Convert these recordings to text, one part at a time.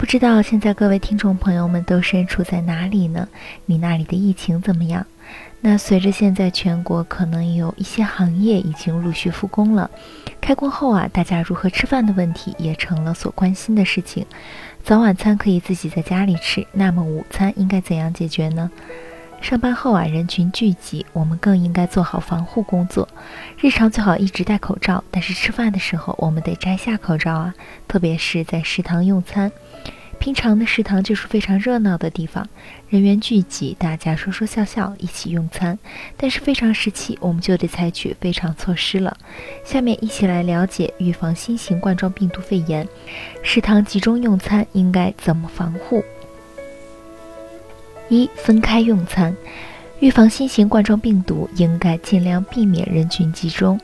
不知道现在各位听众朋友们都身处在哪里呢？你那里的疫情怎么样？那随着现在全国可能有一些行业已经陆续复工了，开工后啊，大家如何吃饭的问题也成了所关心的事情。早晚餐可以自己在家里吃，那么午餐应该怎样解决呢？上班后啊，人群聚集，我们更应该做好防护工作。日常最好一直戴口罩，但是吃饭的时候我们得摘下口罩啊，特别是在食堂用餐。平常的食堂就是非常热闹的地方，人员聚集，大家说说笑笑，一起用餐。但是非常时期，我们就得采取非常措施了。下面一起来了解预防新型冠状病毒肺炎，食堂集中用餐应该怎么防护？一、分开用餐。预防新型冠状病毒，应该尽量避免人群集中，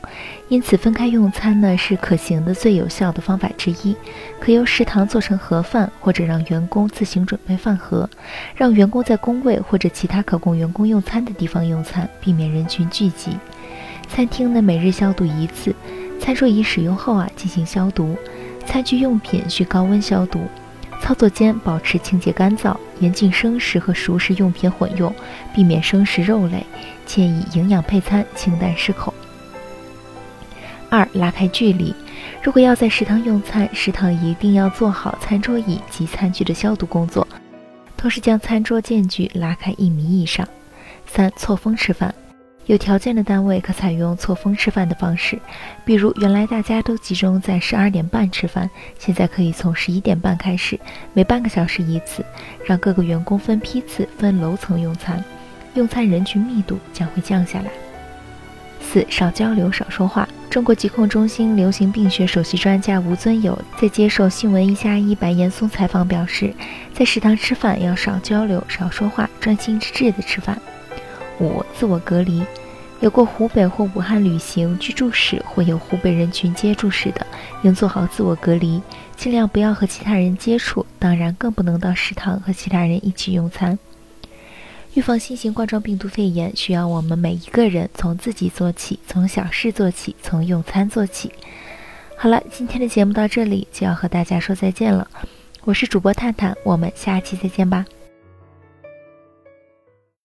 因此分开用餐呢是可行的最有效的方法之一。可由食堂做成盒饭，或者让员工自行准备饭盒，让员工在工位或者其他可供员工用餐的地方用餐，避免人群聚集。餐厅呢每日消毒一次，餐桌椅使用后啊进行消毒，餐具用品需高温消毒。操作间保持清洁干燥，严禁生食和熟食用品混用，避免生食肉类，建议营养配餐，清淡适口。二、拉开距离，如果要在食堂用餐，食堂一定要做好餐桌椅及餐具的消毒工作，同时将餐桌间距拉开一米以上。三、错峰吃饭。有条件的单位可采用错峰吃饭的方式，比如原来大家都集中在十二点半吃饭，现在可以从十一点半开始，每半个小时一次，让各个员工分批次、分楼层用餐，用餐人群密度将会降下来。四少交流、少说话。中国疾控中心流行病学首席专家吴尊友在接受《新闻一加一》白岩松采访表示，在食堂吃饭要少交流、少说话，专心致志地吃饭。五、自我隔离。有过湖北或武汉旅行居住史或有湖北人群接触史的，应做好自我隔离，尽量不要和其他人接触。当然，更不能到食堂和其他人一起用餐。预防新型冠状病毒肺炎，需要我们每一个人从自己做起，从小事做起，从用餐做起。好了，今天的节目到这里就要和大家说再见了。我是主播探探，我们下期再见吧。